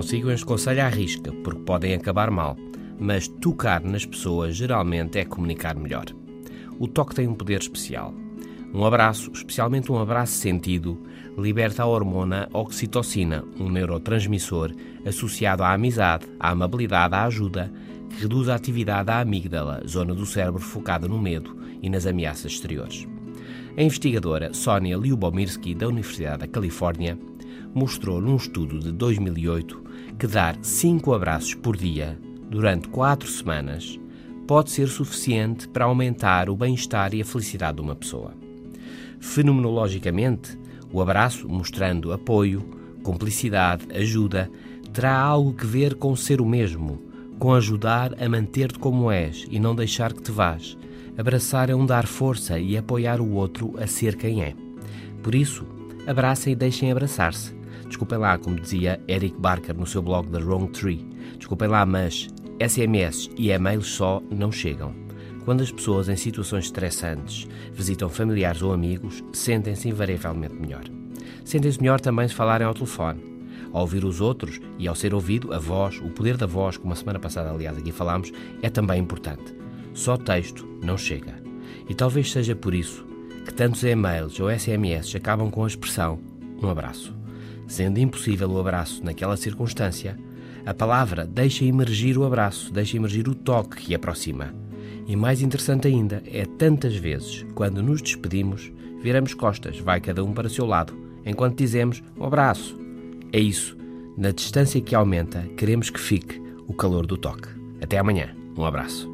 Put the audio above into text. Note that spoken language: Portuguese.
este conselho à risca, porque podem acabar mal, mas tocar nas pessoas geralmente é comunicar melhor. O toque tem um poder especial. Um abraço, especialmente um abraço sentido, liberta a hormona oxitocina, um neurotransmissor associado à amizade, à amabilidade, à ajuda, que reduz a atividade da amígdala, zona do cérebro focada no medo e nas ameaças exteriores. A investigadora Sonia Lyubomirsky, da Universidade da Califórnia, mostrou num estudo de 2008 que dar cinco abraços por dia durante quatro semanas pode ser suficiente para aumentar o bem-estar e a felicidade de uma pessoa. Fenomenologicamente, o abraço, mostrando apoio, cumplicidade, ajuda, terá algo que ver com ser o mesmo, com ajudar a manter-te como és e não deixar que te vás. Abraçar é um dar força e apoiar o outro a ser quem é. Por isso, abracem e deixem abraçar-se. Desculpem lá, como dizia Eric Barker no seu blog The Wrong Tree. Desculpem lá, mas SMS e e-mails só não chegam. Quando as pessoas em situações estressantes visitam familiares ou amigos, sentem-se invariavelmente melhor. Sentem-se melhor também se falarem ao telefone. Ao ouvir os outros e ao ser ouvido, a voz, o poder da voz, como a semana passada, aliás, aqui falámos, é também importante. Só texto não chega. E talvez seja por isso que tantos e-mails ou SMS acabam com a expressão um abraço. Sendo impossível o abraço naquela circunstância, a palavra deixa emergir o abraço, deixa emergir o toque que aproxima. E mais interessante ainda é tantas vezes, quando nos despedimos, viramos costas, vai cada um para o seu lado, enquanto dizemos um abraço. É isso. Na distância que aumenta, queremos que fique o calor do toque. Até amanhã. Um abraço.